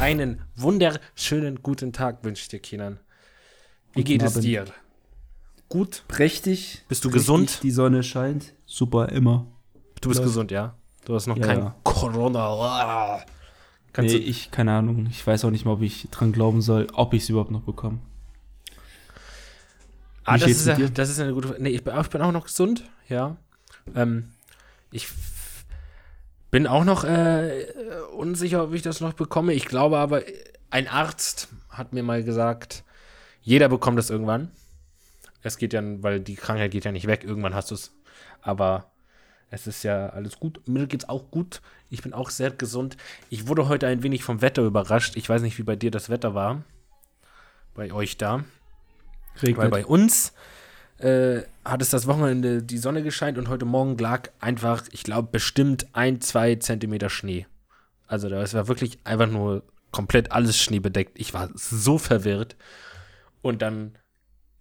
Einen wunderschönen guten Tag wünsche ich dir, Kinan. Wie geht es dir? Gut? Prächtig. Bist du Prächtig, gesund? Die Sonne scheint. Super, immer. Du bist Läuft. gesund, ja? Du hast noch Ja, kein ja. Corona. Kannst nee, ich, keine Ahnung. Ich weiß auch nicht mal, ob ich dran glauben soll, ob ich es überhaupt noch bekomme. ah, das ist, ja, das ist eine gute Nee, ich bin, auch- noch gesund, ja. Ähm, ich bin auch noch äh, unsicher, ob ich das noch bekomme. Ich glaube aber, ein Arzt hat mir mal gesagt, jeder bekommt das irgendwann. Es geht ja, weil die Krankheit geht ja nicht weg, irgendwann hast du es. Aber es ist ja alles gut. Mir geht's auch gut. Ich bin auch sehr gesund. Ich wurde heute ein wenig vom Wetter überrascht. Ich weiß nicht, wie bei dir das Wetter war. Bei euch da. Weil Regnet. bei uns äh, hat es das Wochenende die Sonne gescheint und heute Morgen lag einfach, ich glaube, bestimmt ein, zwei Zentimeter Schnee. Also da es war wirklich einfach nur komplett alles schneebedeckt. Ich war so verwirrt. Und dann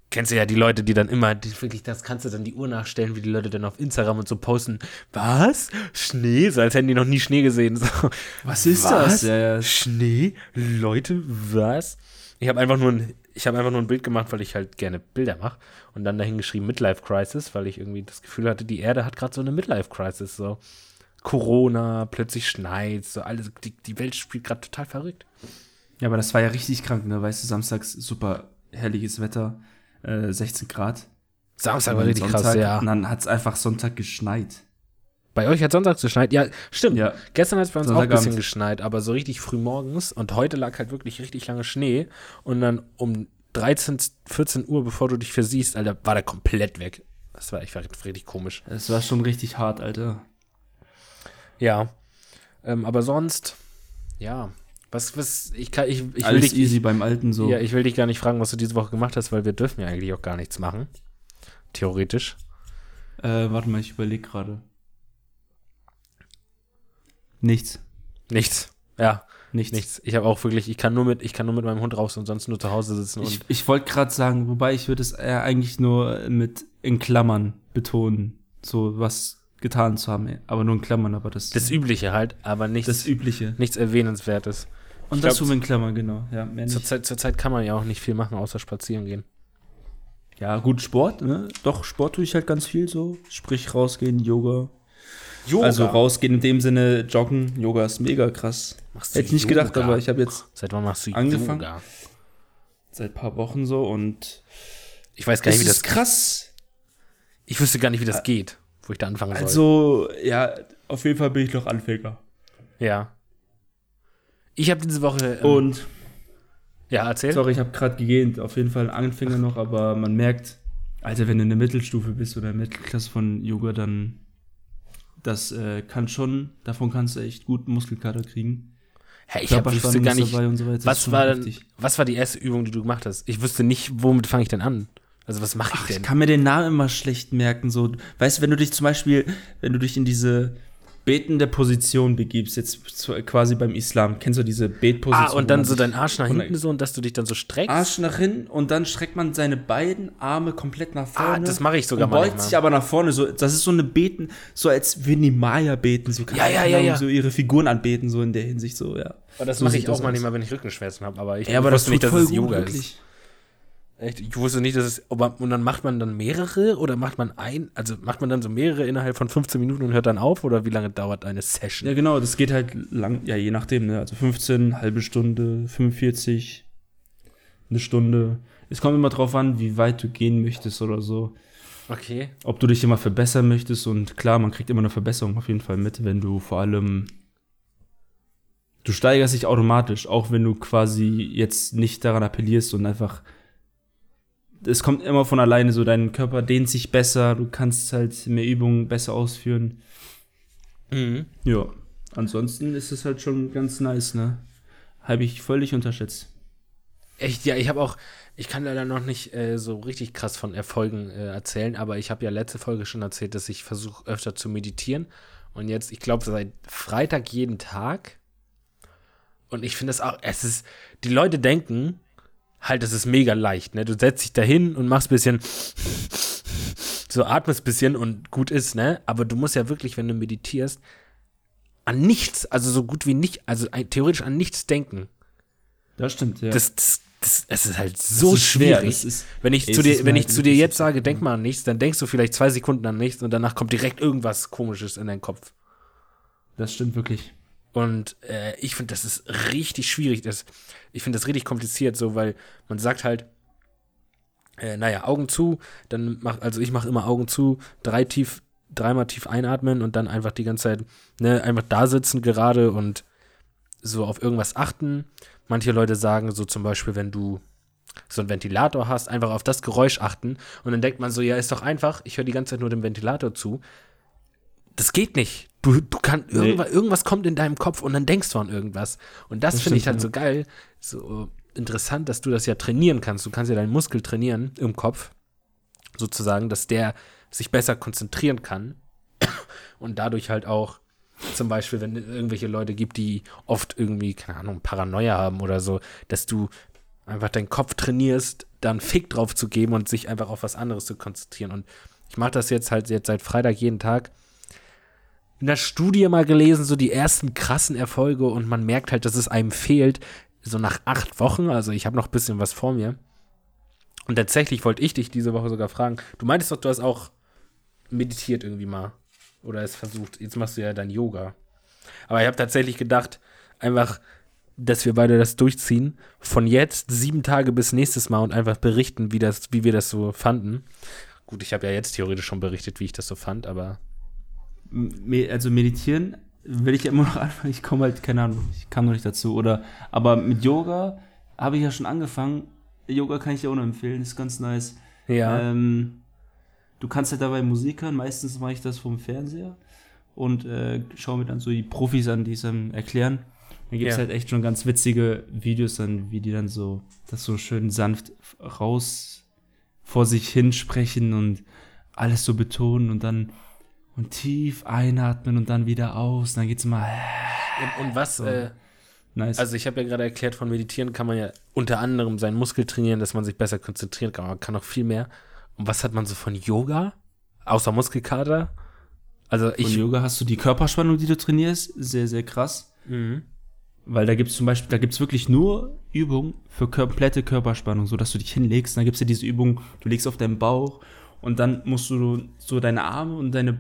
kennst du ja die Leute, die dann immer, die, wirklich, das kannst du dann die Uhr nachstellen, wie die Leute dann auf Instagram und so posten. Was? Schnee? So als hätten die noch nie Schnee gesehen. So. Was ist Was? das? Ja, ja. Schnee? Leute, was? Ich habe einfach nur ein, ich habe einfach nur ein Bild gemacht, weil ich halt gerne Bilder mache und dann dahin geschrieben Midlife Crisis, weil ich irgendwie das Gefühl hatte, die Erde hat gerade so eine Midlife Crisis so. Corona, plötzlich schneit, so alles, die, die Welt spielt gerade total verrückt. Ja, aber das war ja richtig krank, ne? Weißt du, samstags super herrliches Wetter, äh, 16 Grad. Samstag war richtig Sonntag, krass, ja. Und dann hat es einfach Sonntag geschneit. Bei euch hat Sonntag geschneit? Ja, stimmt. Ja. Gestern hat es bei uns auch ein bisschen geschneit, aber so richtig früh morgens und heute lag halt wirklich richtig lange Schnee und dann um 13, 14 Uhr, bevor du dich versiehst, Alter, war der komplett weg. Das war echt richtig komisch. Es war schon richtig hart, Alter. Ja. Ähm, aber sonst, ja. Was, was, ich kann, ich, ich will Alles dich, easy beim Alten so. ja, ich will dich gar nicht fragen, was du diese Woche gemacht hast, weil wir dürfen ja eigentlich auch gar nichts machen. Theoretisch. Äh, warte mal, ich überlege gerade. Nichts. Nichts. Ja, Nichts. nichts. Ich habe auch wirklich, ich kann nur mit, ich kann nur mit meinem Hund raus und sonst nur zu Hause sitzen und Ich, ich wollte gerade sagen, wobei ich würde es eher eigentlich nur mit in Klammern betonen, so was getan zu haben, aber nur in Klammern, aber das das Übliche halt, aber nichts, das Übliche. nichts Erwähnenswertes. Und ich das glaub, tun wir in Klammern, genau. Ja. Zurzeit, zurzeit kann man ja auch nicht viel machen, außer spazieren gehen. Ja, gut, Sport, ne? Doch, Sport tue ich halt ganz viel so. Sprich, rausgehen, Yoga. Yoga. Also rausgehen in dem Sinne, joggen. Yoga ist mega krass. Machst Hätte ich nicht gedacht, aber ich habe jetzt Seit wann machst du angefangen. Yoga? seit paar Wochen so und Ich weiß gar nicht, wie ist das krass. Ich wüsste gar nicht, wie das geht, wo ich da anfangen soll. Also, ja, auf jeden Fall bin ich noch Anfänger. Ja. Ich habe diese Woche. Ähm, Und ja, erzähl. Sorry, ich habe gerade gegähnt. Auf jeden Fall ein Anfänger noch, aber man merkt, Alter, wenn du in der Mittelstufe bist oder in der Mittelklasse von Yoga, dann das äh, kann schon, davon kannst du echt gut Muskelkater kriegen. Hä, ich hab, wüsste Körperspannung gar nicht. so Was war, denn, was war die erste Übung, die du gemacht hast? Ich wüsste nicht, womit fange ich denn an? Also, was mache ich Ach, denn? ich kann mir den Namen immer schlecht merken. So, weißt du, wenn du dich zum Beispiel, wenn du dich in diese betende Position begibst, jetzt quasi beim Islam, kennst du diese Betposition? ah, und dann man so sich dein Arsch nach hinten so und dass du dich dann so streckst. Arsch nach hinten und dann streckt man seine beiden Arme komplett nach vorne. ah, das mache ich sogar und beugt manchmal. sich aber nach vorne. So, das ist so eine Beten, so als würden die Maya beten, so Ja, ja, ja, ja. so ihre Figuren anbeten, so in der Hinsicht, so, ja. aber das so mache ich auch manchmal, wenn ich Rückenschmerzen habe. Aber ich, Ja, aber das wusste nicht, tut dass es Yoga ist. Echt? Ich wusste nicht, dass es. Aber, und dann macht man dann mehrere oder macht man ein? Also macht man dann so mehrere innerhalb von 15 Minuten und hört dann auf? Oder wie lange dauert eine Session? Ja, genau, das geht halt lang, ja, je nachdem, ne? Also 15, halbe Stunde, 45, eine Stunde. Es kommt immer drauf an, wie weit du gehen möchtest oder so. Okay. ob du dich immer verbessern möchtest und klar, man kriegt immer eine Verbesserung auf jeden Fall mit, wenn du vor allem du steigerst dich automatisch, auch wenn du quasi jetzt nicht daran appellierst und einfach es kommt immer von alleine so, dein Körper dehnt sich besser, du kannst halt mehr Übungen besser ausführen. Mhm. Ja, ansonsten ist es halt schon ganz nice, ne? Habe ich völlig unterschätzt. Echt, ja, ich habe auch, ich kann leider noch nicht äh, so richtig krass von Erfolgen äh, erzählen, aber ich habe ja letzte Folge schon erzählt, dass ich versuche öfter zu meditieren. Und jetzt, ich glaube, seit Freitag jeden Tag. Und ich finde das auch, es ist, die Leute denken halt, es ist mega leicht, ne? Du setzt dich dahin und machst ein bisschen, so atmest ein bisschen und gut ist, ne? Aber du musst ja wirklich, wenn du meditierst, an nichts, also so gut wie nicht, also theoretisch an nichts denken. Das stimmt, ja. Das, das, das, es ist halt so ist schwer, schwierig. das ist- wenn ich zu dir, wenn ich halt zu dir jetzt sage, denk mal an nichts, dann denkst du vielleicht zwei Sekunden an nichts und danach kommt direkt irgendwas Komisches in deinen Kopf. Das stimmt wirklich. Und äh, ich finde, das ist richtig schwierig. Das, ich finde das richtig kompliziert, so, weil man sagt halt, äh, naja, Augen zu, dann macht, also ich mache immer Augen zu, drei tief, dreimal tief einatmen und dann einfach die ganze Zeit, ne, einfach da sitzen gerade und so auf irgendwas achten. Manche Leute sagen so zum Beispiel, wenn du so einen Ventilator hast, einfach auf das Geräusch achten und dann denkt man so, ja, ist doch einfach, ich höre die ganze Zeit nur dem Ventilator zu. Das geht nicht. Du, du kannst, Nee. irgendwas, irgendwas kommt in deinem Kopf und dann denkst du an irgendwas. Und das, Das finde ich halt so geil, so interessant, dass du das ja trainieren kannst. Du kannst ja deinen Muskel trainieren im Kopf, sozusagen, dass der sich besser konzentrieren kann und dadurch halt auch zum Beispiel, wenn es irgendwelche Leute gibt, die oft irgendwie, keine Ahnung, Paranoia haben oder so, dass du einfach deinen Kopf trainierst, da einen Fick drauf zu geben und sich einfach auf was anderes zu konzentrieren. Und ich mache das jetzt halt jetzt seit Freitag jeden Tag. In der Studie mal gelesen, so die ersten krassen Erfolge und man merkt halt, dass es einem fehlt, so nach acht Wochen. Also ich habe noch ein bisschen was vor mir. Und tatsächlich wollte ich dich diese Woche sogar fragen. Du meintest doch, du hast auch meditiert irgendwie mal. Oder es versucht. Jetzt machst du ja dein Yoga. Aber ich habe tatsächlich gedacht, einfach, dass wir beide das durchziehen. Von jetzt sieben Tage bis nächstes Mal und einfach berichten, wie, das, wie wir das so fanden. Gut, ich habe ja jetzt theoretisch schon berichtet, wie ich das so fand, aber also meditieren will ich ja immer noch anfangen. Ich komme halt, keine Ahnung, ich kam noch nicht dazu. Oder, aber mit Yoga habe ich ja schon angefangen. Yoga kann ich dir auch noch empfehlen, ist ganz nice. ja. Ähm, du kannst halt dabei Musik hören. Meistens mache ich das vom Fernseher und äh, schaue mir dann so die Profis an, die es dann erklären. Dann gibt es Ja. halt echt schon ganz witzige Videos dann, wie die dann so das so schön sanft raus vor sich hin sprechen und alles so betonen und dann und tief einatmen und dann wieder aus. Und dann geht's mal und, und was, So. äh, nice. also ich habe ja gerade erklärt, von Meditieren kann man ja unter anderem seinen Muskel trainieren, dass man sich besser konzentrieren kann. Man kann noch viel mehr. Und was hat man so von Yoga? Außer Muskelkater? Also Von ich. Yoga hast du die Körperspannung, die du trainierst, sehr, sehr krass. Mhm. Weil da gibt es zum Beispiel, da gibt es wirklich nur Übungen für komplette Körperspannung, so dass du dich hinlegst. Dann gibt es ja diese Übung, du legst auf deinen Bauch und dann musst du so deine Arme und deine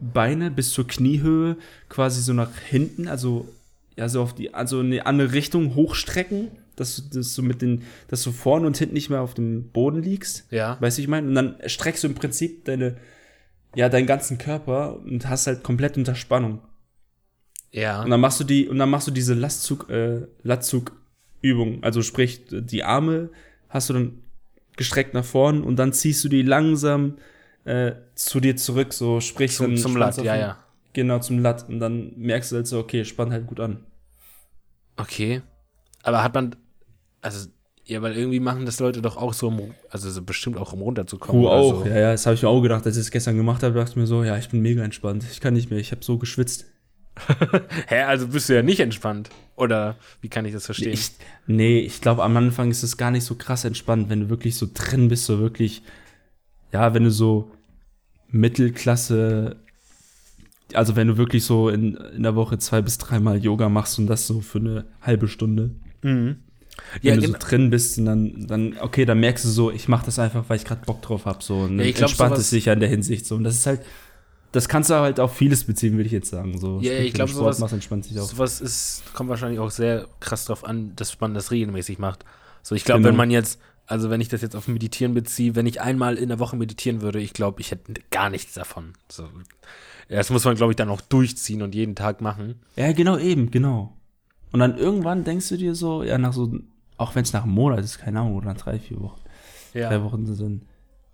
Beine bis zur Kniehöhe quasi so nach hinten, also ja so auf die, also in eine andere Richtung hochstrecken, dass du, dass du mit den, dass du vorne und hinten nicht mehr auf dem Boden liegst. Ja. Weißt du, ich meine? Und dann streckst du im Prinzip deine, ja, deinen ganzen Körper und hast halt komplett unter Spannung. Ja. Und dann machst du die, und dann machst du diese Lastzug, äh, Lattzug-Übung. Also sprich, die Arme hast du dann gestreckt nach vorn und dann ziehst du die langsam äh, zu dir zurück, so sprich Zum, zum Latt, ja, ja. Genau, zum Latt. Und dann merkst du halt so, okay, spann halt gut an. Okay. Aber hat man. Also, ja, weil irgendwie machen das Leute doch auch so, um, also so bestimmt auch um runterzukommen. Du auch. So. Ja, ja, das habe ich mir auch gedacht, als ich es gestern gemacht habe, dachte ich mir so, ja, ich bin mega entspannt. Ich kann nicht mehr, ich habe so geschwitzt. Hä, also bist du ja nicht entspannt. Oder wie kann ich das verstehen? Ich, nee, ich glaube, am Anfang ist es gar nicht so krass entspannt, wenn du wirklich so drin bist, so wirklich, ja, wenn du so Mittelklasse, also wenn du wirklich so in, in der Woche zwei bis dreimal Yoga machst und das so für eine halbe Stunde, mhm. wenn Ja, du so drin bist und dann, dann, okay, dann merkst du so, ich mach das einfach, weil ich gerade Bock drauf habe, so, und Ja, ich glaub, entspannt es sich ja in der Hinsicht, so, und das ist halt, das kannst du halt auf vieles beziehen, würde ich jetzt sagen, so. Ja, ich wenn glaub, du Sport sowas- machst, entspannt sich auch. Sowas ist, kommt wahrscheinlich auch sehr krass drauf an, dass man das regelmäßig macht. So, ich glaube, Genau. wenn man jetzt, also wenn ich das jetzt auf Meditieren beziehe, wenn ich einmal in der Woche meditieren würde, ich glaube, ich hätte gar nichts davon. So, ja, das muss man, glaube ich, dann auch durchziehen und jeden Tag machen. Ja, genau, eben, genau. Und dann irgendwann denkst du dir so, ja, nach so, auch wenn es nach einem Monat ist, keine Ahnung, oder nach drei, vier Wochen, drei Wochen sind dann,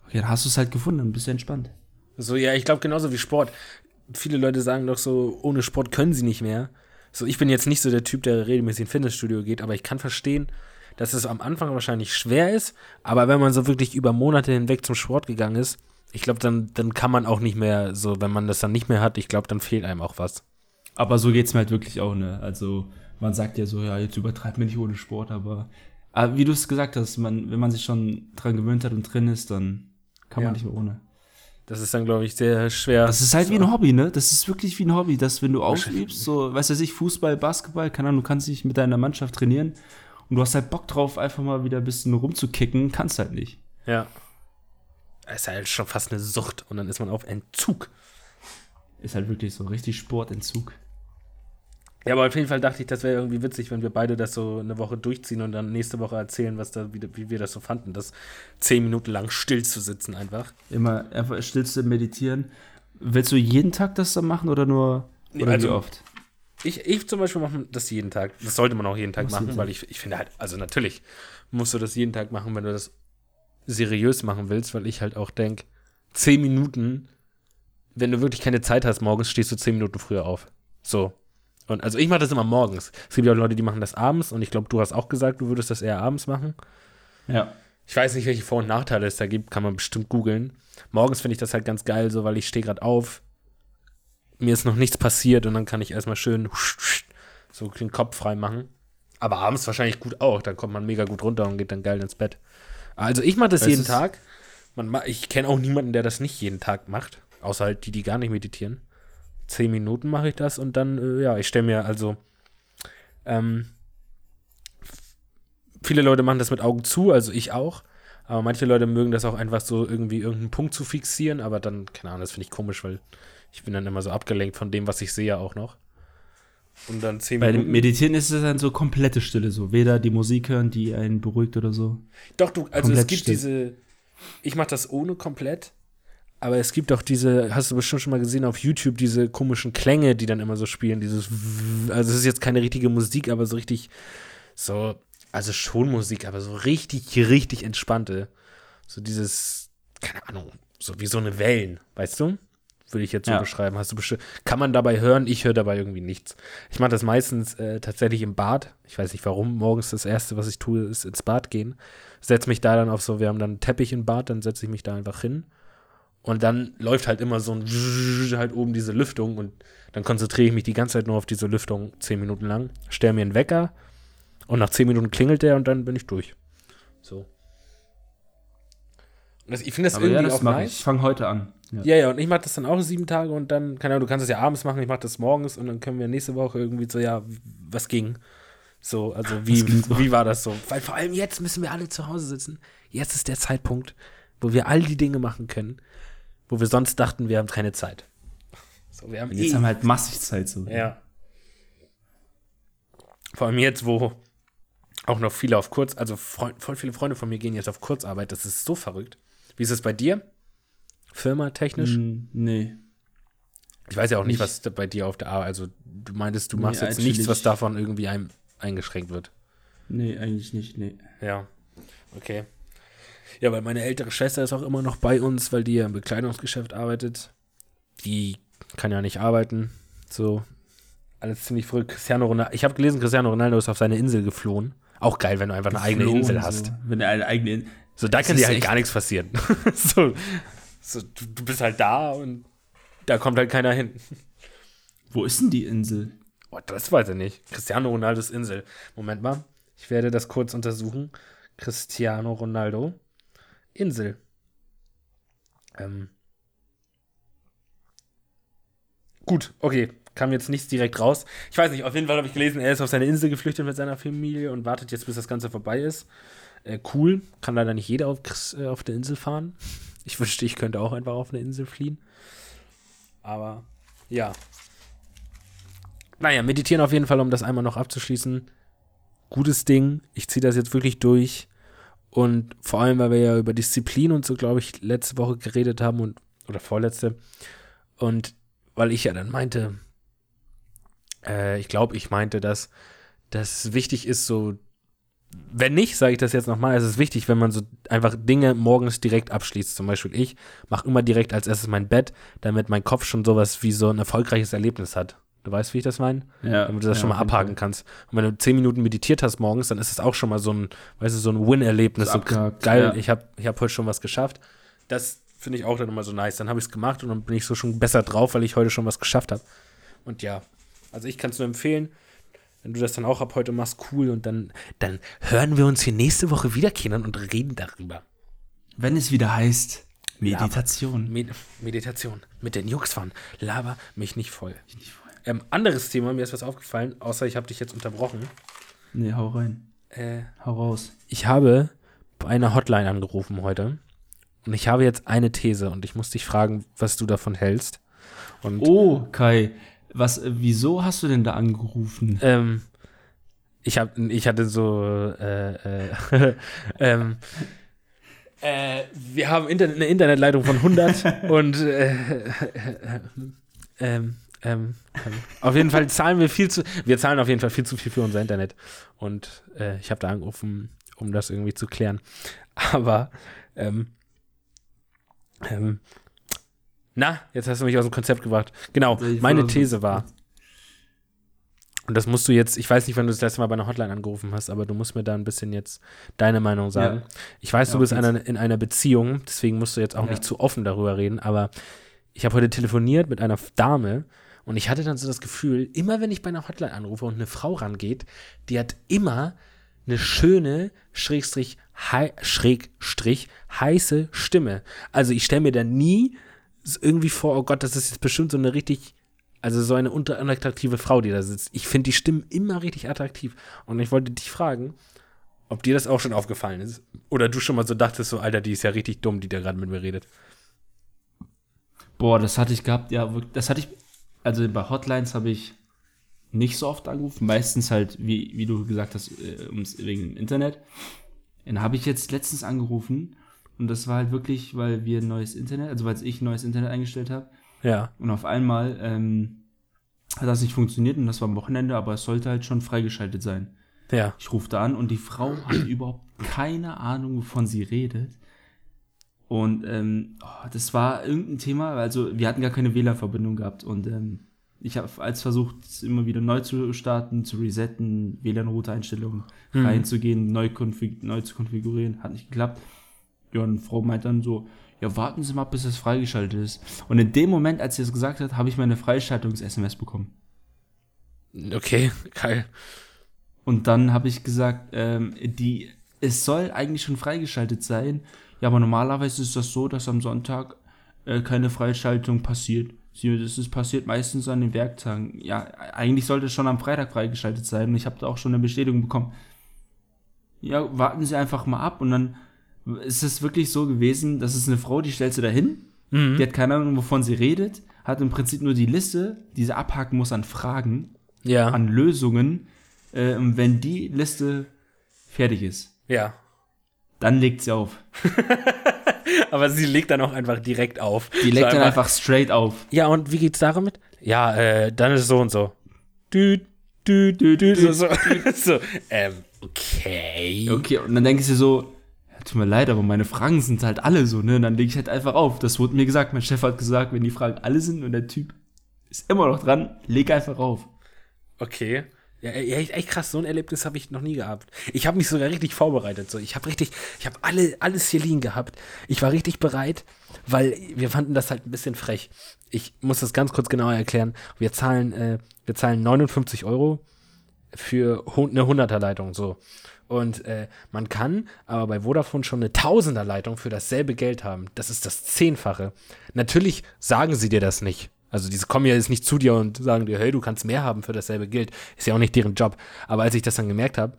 okay, dann hast du es halt gefunden, dann bist du entspannt. So, ja, ich glaube genauso wie Sport. Viele Leute sagen doch so, ohne Sport können sie nicht mehr. So, ich bin jetzt nicht so der Typ, der regelmäßig ins Fitnessstudio geht, aber ich kann verstehen, dass es am Anfang wahrscheinlich schwer ist, aber wenn man so wirklich über Monate hinweg zum Sport gegangen ist, ich glaube, dann, dann kann man auch nicht mehr so, wenn man das dann nicht mehr hat, ich glaube, dann fehlt einem auch was. Aber so geht's mir halt wirklich auch, ne? Also, man sagt ja so, ja, jetzt übertreibt mir nicht ohne Sport, aber, aber wie du es gesagt hast, man, wenn man sich schon dran gewöhnt hat und drin ist, dann kann Ja. man nicht mehr ohne. Das ist dann, glaube ich, sehr schwer. Das ist halt wie ein Hobby, ne? Das ist wirklich wie ein Hobby, dass wenn du ausübst, so, weißt du, ich, Fußball, Basketball, keine Ahnung, du kannst dich mit deiner Mannschaft trainieren. Und du hast halt Bock drauf, einfach mal wieder ein bisschen rumzukicken, kannst halt nicht. Ja. Es ist halt schon fast eine Sucht und dann ist man auf Entzug. Ist halt wirklich so richtig Sportentzug. Ja, aber auf jeden Fall dachte ich, das wäre irgendwie witzig, wenn wir beide das so eine Woche durchziehen und dann nächste Woche erzählen, was da, wie, wie wir das so fanden, das zehn Minuten lang still zu sitzen einfach. Immer einfach stillste meditieren. Willst du jeden Tag das dann machen oder nur Nee, oder also- wie oft? Ich, ich zum Beispiel mache das jeden Tag. Das sollte man auch jeden Tag du machen, weil ich, ich finde halt, also natürlich musst du das jeden Tag machen, wenn du das seriös machen willst, weil ich halt auch denke, zehn Minuten, wenn du wirklich keine Zeit hast morgens, stehst du zehn Minuten früher auf. So. Und also ich mache das immer morgens. Es gibt ja auch Leute, die machen das abends und ich glaube, du hast auch gesagt, du würdest das eher abends machen. Ja. Ich weiß nicht, welche Vor- und Nachteile es da gibt, kann man bestimmt googeln. Morgens finde ich das halt ganz geil, so weil ich stehe gerade auf, mir ist noch nichts passiert und dann kann ich erstmal schön so den Kopf frei machen. Aber abends wahrscheinlich gut auch, dann kommt man mega gut runter und geht dann geil ins Bett. Also ich mache das Es jeden Tag. Man, ma- ich kenne auch niemanden, der das nicht jeden Tag macht, außer halt die, die gar nicht meditieren. Zehn Minuten mache ich das und dann, äh, ja, ich stelle mir also ähm, viele Leute machen das mit Augen zu, also ich auch. Aber manche Leute mögen das auch einfach so irgendwie irgendeinen Punkt zu fixieren, aber dann, keine Ahnung, das finde ich komisch, weil ich bin dann immer so abgelenkt von dem, was ich sehe auch noch. Und dann zehn Bei Minuten. Meditieren ist es dann so komplette Stille, so weder die Musik hören, die einen beruhigt oder so. Doch, du, also es komplett gibt still. diese, ich mache das ohne komplett, aber es gibt auch diese, hast du bestimmt schon mal gesehen auf YouTube, diese komischen Klänge, die dann immer so spielen, dieses, also es ist jetzt keine richtige Musik, aber so richtig, so, also schon Musik, aber so richtig, richtig entspannte. So dieses, keine Ahnung, so wie so eine Wellen, weißt du? Würde ich jetzt so Ja. beschreiben. Hast du kann man dabei hören? Ich höre dabei irgendwie nichts. Ich mache das meistens äh, tatsächlich im Bad. Ich weiß nicht warum. Morgens das erste, was ich tue, ist ins Bad gehen. Setze mich da dann auf so, wir haben dann einen Teppich im Bad, dann setze ich mich da einfach hin. Und dann läuft halt immer so ein halt oben diese Lüftung und dann konzentriere ich mich die ganze Zeit nur auf diese Lüftung zehn Minuten lang, stelle mir einen Wecker und nach zehn Minuten klingelt der und dann bin ich durch. So. Das, ich finde das Aber ja, irgendwie das auch nice. ich. Ich fange heute an. Ja. Ja, ja, und ich mache das dann auch sieben Tage und dann, keine Ahnung, du kannst es ja abends machen, ich mache das morgens und dann können wir nächste Woche irgendwie so, ja, was ging? So, also wie, wie war das so? Weil vor allem jetzt müssen wir alle zu Hause sitzen. Jetzt ist der Zeitpunkt, wo wir all die Dinge machen können, wo wir sonst dachten, wir haben keine Zeit. So, wir haben Und jetzt eh- haben wir halt massig Zeit so. ja. Vor allem jetzt, wo auch noch viele auf Kurz, also Freu voll viele Freunde von mir gehen jetzt auf Kurzarbeit, das ist so verrückt. Wie ist es bei dir? Firma technisch? Hm, nee. Ich weiß ja auch nicht, was bei dir auf der Arbeit, also du meintest, du Nee, machst jetzt eigentlich nichts, was davon irgendwie ein, eingeschränkt wird. Nee, eigentlich nicht, nee. Ja, okay. Ja, weil meine ältere Schwester ist auch immer noch bei uns, weil die ja im Bekleidungsgeschäft arbeitet. Die kann ja nicht arbeiten. So, alles ziemlich früh. Cristiano Ronaldo, ich habe gelesen, Cristiano Ronaldo ist auf seine Insel geflohen. Auch geil, wenn du einfach eine eigene Insel so. hast. Wenn du eine eigene In So, da Das kann dir halt echt- gar nichts passieren. so, so du, du bist halt da und da kommt halt keiner hin. Wo ist denn die Insel? Oh, das weiß ich nicht. Cristiano Ronaldos Insel. Moment mal. Ich werde das kurz untersuchen. Cristiano Ronaldo Insel. Ähm. Gut, okay. Kam jetzt nichts direkt raus. Ich weiß nicht, auf jeden Fall habe ich gelesen, er ist auf seine Insel geflüchtet mit seiner Familie und wartet jetzt, bis das Ganze vorbei ist. Äh, cool. Kann leider nicht jeder auf, äh, auf der Insel fahren. Ich wünschte, ich könnte auch einfach auf eine Insel fliehen. Aber ja. Naja, meditieren auf jeden Fall, um das einmal noch abzuschließen. Gutes Ding. Ich ziehe das jetzt wirklich durch. Und vor allem, weil wir ja über Disziplin und so, glaube ich, letzte Woche geredet haben und oder vorletzte. Und weil ich ja dann meinte, äh, ich glaube, ich meinte, dass das wichtig ist, so, wenn nicht, sage ich das jetzt nochmal, es ist wichtig, wenn man so einfach Dinge morgens direkt abschließt. Zum Beispiel ich mache immer direkt als erstes mein Bett, damit mein Kopf schon sowas wie so ein erfolgreiches Erlebnis hat. Du weißt, wie ich das meine? Ja, damit du das ja, schon mal abhaken kannst. Und wenn du zehn Minuten meditiert hast morgens, dann ist es auch schon mal so ein, weißt du, so ein Win-Erlebnis. So geil, ja. ich habe ich hab heute schon was geschafft. Das finde ich auch dann immer so nice. Dann habe ich es gemacht und dann bin ich so schon besser drauf, weil ich heute schon was geschafft habe. Und ja, also ich kann es nur empfehlen, wenn du das dann auch ab heute machst, cool. Und dann, dann hören wir uns hier nächste Woche wieder, Kindern, und reden darüber. Wenn es wieder heißt Meditation. Med Meditation mit den Jungs von Laber mich nicht voll. Ähm, anderes Thema, mir ist was aufgefallen, außer ich habe dich jetzt unterbrochen. Nee, hau rein. Äh, Hau raus. ich habe bei einer Hotline angerufen heute. Und ich habe jetzt eine These und ich muss dich fragen, was du davon hältst. Und Oh, Kai, was, äh, wieso hast du denn da angerufen? ähm, ich, hab, ich hatte so, äh, äh, ähm, äh, wir haben Internet, eine Internetleitung von 100 und äh, äh, ähm, ähm, ähm, auf jeden Fall zahlen wir viel zu, wir zahlen auf jeden Fall viel zu viel für unser Internet. Und äh, ich habe da angerufen, um das irgendwie zu klären. Aber, ähm, ähm, na, jetzt hast du mich aus dem Konzept gebracht. Genau, meine These war, und das musst du jetzt, ich weiß nicht, wann du das letzte Mal bei einer Hotline angerufen hast, aber du musst mir da ein bisschen jetzt deine Meinung sagen. Ja. Ich weiß, Ja, du bist einer, in einer Beziehung, deswegen musst du jetzt auch Ja. nicht zu offen darüber reden, aber ich habe heute telefoniert mit einer Dame und ich hatte dann so das Gefühl, immer wenn ich bei einer Hotline anrufe und eine Frau rangeht, die hat immer eine schöne, Schrägstrich, hei, Schrägstrich, heiße Stimme. Also ich stelle mir da nie irgendwie vor, oh Gott, das ist jetzt bestimmt so eine richtig, also so eine unattraktive Frau, die da sitzt. Ich finde die Stimmen immer richtig attraktiv. Und ich wollte dich fragen, ob dir das auch schon aufgefallen ist. Oder du schon mal so dachtest, so, Alter, die ist ja richtig dumm, die da gerade mit mir redet. Boah, das hatte ich gehabt, ja, das hatte ich, also bei Hotlines habe ich nicht so oft angerufen, meistens halt, wie, wie du gesagt hast, äh, wegen dem Internet. Dann habe ich jetzt letztens angerufen und das war halt wirklich, weil wir ein neues Internet, also weil ich ein neues Internet eingestellt habe Ja. und auf einmal ähm, hat das nicht funktioniert und das war am Wochenende, aber es sollte halt schon freigeschaltet sein. Ja. Ich rufe da an und die Frau hat überhaupt keine Ahnung, wovon sie redet. Und ähm, oh, das war irgendein Thema, also wir hatten gar keine WLAN-Verbindung gehabt und ähm, ich habe als versucht, es immer wieder neu zu starten, zu resetten, WLAN-Route-Einstellungen Mhm. reinzugehen, neu, neu zu konfigurieren, hat nicht geklappt. Ja, und Frau meint dann so, ja, warten Sie mal, bis es freigeschaltet ist. Und in dem Moment, als sie das gesagt hat, habe ich meine Freischaltungs-SMS bekommen. Okay, geil. Und dann habe ich gesagt, ähm, die, es soll eigentlich schon freigeschaltet sein. Ja, aber normalerweise ist das so, dass am Sonntag äh, keine Freischaltung passiert. Sie, das ist passiert meistens an den Werktagen. Ja, eigentlich sollte es schon am Freitag freigeschaltet sein. Und ich habe da auch schon eine Bestätigung bekommen. Ja, warten Sie einfach mal ab. Und dann ist es wirklich so gewesen, dass es eine Frau, die stellt sie dahin. Mhm. Die hat keine Ahnung, wovon sie redet. Hat im Prinzip nur die Liste, die sie abhaken muss an Fragen Ja. an Lösungen, äh, und wenn die Liste fertig ist, Ja. dann legt sie auf. Aber sie legt dann auch einfach direkt auf. Die legt so dann einfach straight auf. Ja, und wie geht's damit? Ja, äh, dann ist es so und so. Düt, düt, düt, düt, so, so. so. Ähm, okay. Okay, und dann denke ich dir so, tut mir leid, aber meine Fragen sind halt alle so, ne? Und dann lege ich halt einfach auf. Das wurde mir gesagt. Mein Chef hat gesagt, wenn die Fragen alle sind und der Typ ist immer noch dran, leg einfach auf. Okay. Ja, echt echt krass, so ein Erlebnis habe ich noch nie gehabt. Ich habe mich sogar richtig vorbereitet. So. Ich habe richtig, ich habe alle, alles hier liegen gehabt. Ich war richtig bereit, weil wir fanden das halt ein bisschen frech. Ich muss das ganz kurz genauer erklären. Wir zahlen, äh, wir zahlen 59 Euro für eine 100er Leitung, so. Und äh, man kann aber bei Vodafone schon eine Tausender Leitung für dasselbe Geld haben. Das ist das Zehnfache. Natürlich sagen sie dir das nicht. Also diese kommen ja jetzt nicht zu dir und sagen dir, hey, du kannst mehr haben für dasselbe Geld. Ist ja auch nicht deren Job. Aber als ich das dann gemerkt habe,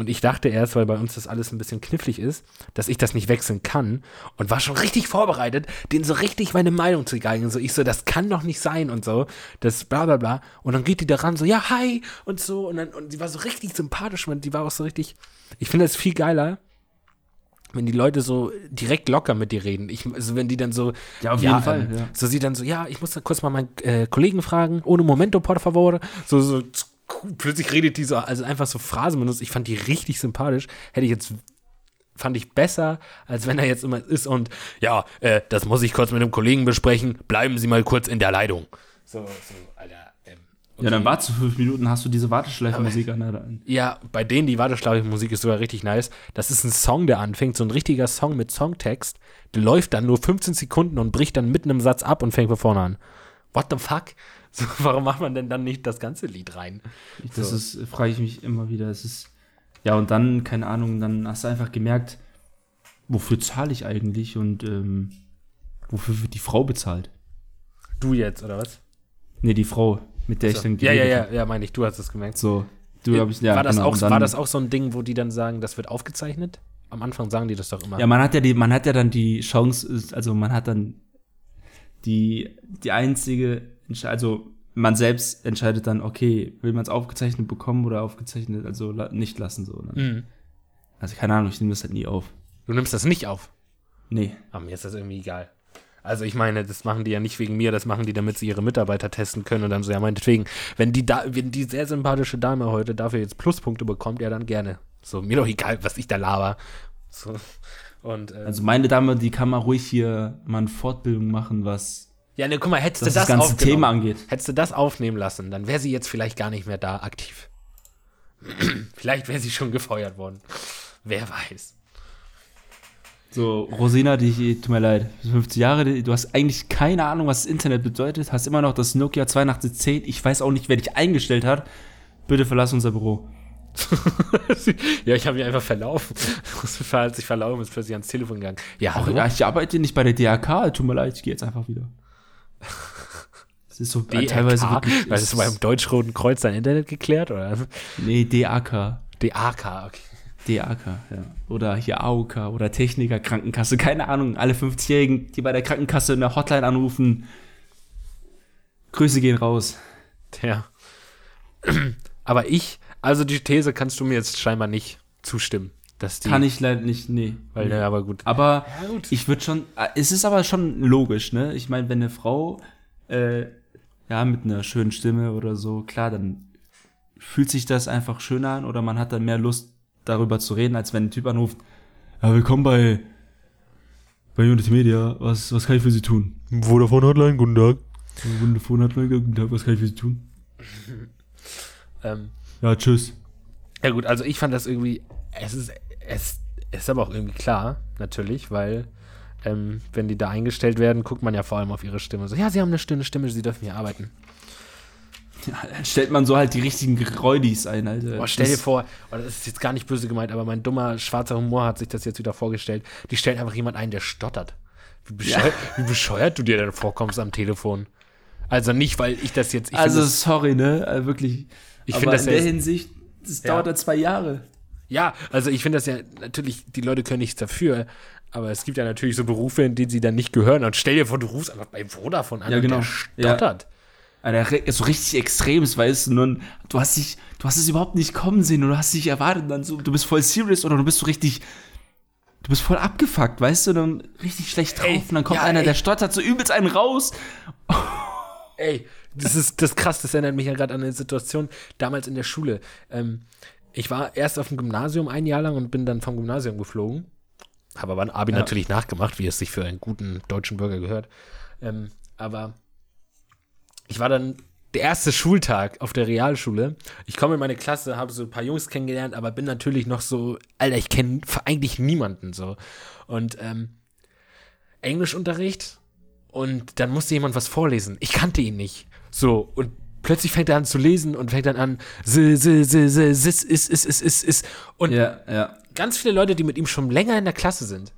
und ich dachte erst, weil bei uns das alles ein bisschen knifflig ist, dass ich das nicht wechseln kann und war schon richtig vorbereitet, denen so richtig meine Meinung zu geigen. So, ich so, das kann doch nicht sein und so, das bla bla bla. Und dann geht die da ran, so, ja, hi und so. Und dann, und die war so richtig sympathisch und die war auch so richtig, ich finde das viel geiler, wenn die Leute so direkt locker mit dir reden. Ich, also wenn die dann so, Ja, auf ja, jeden Fall, ähm, ja. So sie dann so, ja, ich muss da kurz mal meinen äh, Kollegen fragen, ohne Momento, por favor. So, so, plötzlich redet die so, also einfach so Phrasen benutzt. Ich fand die richtig sympathisch. Hätte ich jetzt, fand ich besser, als wenn er jetzt immer ist und, ja, äh, das muss ich kurz mit einem Kollegen besprechen. Bleiben Sie mal kurz in der Leitung. So, so, Alter. Ähm, Ja, dann okay. warte zu fünf Minuten, hast du diese Warteschleifenmusik an. der-. Ja, bei denen die Warteschleife-Musik ist sogar richtig nice. Das ist ein Song, der anfängt, so ein richtiger Song mit Songtext. Der läuft dann nur 15 Sekunden und bricht dann mitten im Satz ab und fängt von vorne an. What the fuck? So, warum macht man denn dann nicht das ganze Lied rein? Das So. ist, frage ich mich immer wieder. Es ist, ja, und dann, keine Ahnung, dann hast du einfach gemerkt, wofür zahle ich eigentlich und ähm, wofür wird die Frau bezahlt? Du jetzt, oder was? Nee, die Frau, mit der ich So. dann Ja, ja, ja, hab. ja, meine ich, du hast es gemerkt. So, Du, glaub ich, ja, war, das genau. auch, war das auch so ein Ding, wo die dann sagen, das wird aufgezeichnet? Am Anfang sagen die das doch immer. Ja, man hat ja die, man hat ja dann die Chance, also man hat dann die, die einzige, also man selbst entscheidet dann, okay, will man es aufgezeichnet bekommen oder aufgezeichnet, also la nicht lassen so. Ne? Mhm. Also keine Ahnung, ich nehme das halt nie auf. Du nimmst das nicht auf. Nee. Aber mir ist das irgendwie egal. Also ich meine, das machen die ja nicht wegen mir, das machen die, damit sie ihre Mitarbeiter testen können und dann so, ja meinetwegen, wenn die da, wenn die sehr sympathische Dame heute dafür jetzt Pluspunkte bekommt, ja dann gerne. So, mir doch egal, was ich da laber. So. Und, äh, Also meine Dame, die kann mal ruhig hier mal eine Fortbildung machen, was ja, ne, guck mal, hättest du das, ganze Thema angeht. Hättest du das aufnehmen lassen, dann wäre sie jetzt vielleicht gar nicht mehr da aktiv. vielleicht wäre sie schon gefeuert worden. Wer weiß. So, Rosina, die, tut mir leid, 50 Jahre, die- du hast eigentlich keine Ahnung, was das Internet bedeutet, hast immer noch das Nokia 8210, ich weiß auch nicht, wer dich eingestellt hat. Bitte verlass unser Büro. ja, ich habe mich einfach verlaufen. Hat sich verlaufen, ist plötzlich ans Telefon gegangen. Ja, Ach, ja, ich arbeite nicht bei der DRK, tut mir leid, ich gehe jetzt einfach wieder. Das ist so DRK? teilweise wirklich. Weil es beim Deutsch-Roten Kreuz dein Internet geklärt, oder? nee, DAK. DAK, okay. DAK, ja. Oder hier AOK oder Techniker, Krankenkasse, keine Ahnung. Alle 50-Jährigen, die bei der Krankenkasse in der Hotline anrufen. Grüße gehen raus. Ja. Aber ich, also die These kannst du mir jetzt scheinbar nicht zustimmen. Dass die, Kann ich leider nicht, nee. Weil, nee. ja, aber gut. Aber Ja, gut. ich würde schon, äh, es ist aber schon logisch, ne? Ich meine, wenn eine Frau, äh, ja, mit einer schönen Stimme oder so, klar, dann fühlt sich das einfach schöner an oder man hat dann mehr Lust, darüber zu reden, als wenn ein Typ anruft, ja, willkommen bei, bei Unity Media, was, was kann ich für Sie tun? Vodafone Hotline, guten Tag. Hat man guten Tag, was kann ich für Sie tun? Ähm, Ja, tschüss. ja gut, also ich fand das irgendwie, es ist, es ist aber auch irgendwie klar, natürlich, weil ähm, wenn die da eingestellt werden, guckt man ja vor allem auf ihre Stimme. So, ja, sie haben eine schöne Stimme, sie dürfen hier arbeiten. Ja, dann stellt man so halt die richtigen Räudis ein, Alter. Boah, stell dir vor, oh, das ist jetzt gar nicht böse gemeint, aber mein dummer schwarzer Humor hat sich das jetzt wieder vorgestellt. Die stellen einfach jemand ein, der stottert. Wie bescheuert, wie bescheuert du dir denn vorkommst am Telefon. Also nicht, weil ich das jetzt. Ich also, sorry, ne? Also wirklich. Ich Aber find das in der ja- Hinsicht, das Ja. dauert ja zwei Jahre. Ja, also ich finde das ja natürlich, die Leute können nichts dafür, aber es gibt ja natürlich so Berufe, in denen sie dann nicht gehören. Und stell dir vor, du rufst einfach bei Vodafone an Ja, und genau. der stottert. Alter, re- so richtig extremes, weißt du, nun, du hast dich, du hast es überhaupt nicht kommen sehen und du hast dich erwartet und dann so, du bist voll serious oder du bist so richtig, du bist voll abgefuckt, weißt du, dann richtig schlecht drauf Ey, und dann kommt ja, einer, ey. der stottert so übelst einen raus. Ey, das ist das krass, das erinnert mich ja gerade an eine Situation damals in der Schule. Ähm, ich war erst auf dem Gymnasium ein Jahr lang und bin dann vom Gymnasium geflogen. Habe aber ein Abi Ja. natürlich nachgemacht, wie es sich für einen guten deutschen Bürger gehört. Ähm, aber ich war dann der erste Schultag auf der Realschule. Ich komme in meine Klasse, habe so ein paar Jungs kennengelernt, aber bin natürlich noch so, Alter, ich kenne eigentlich niemanden so. Und ähm, Englischunterricht und dann musste jemand was vorlesen. Ich kannte ihn nicht. So, und plötzlich fängt er an zu lesen und fängt dann an, s, s, s, s, s, is, is, is, is. Und Ja, ja. ganz viele Leute, die mit ihm schon länger in der Klasse sind,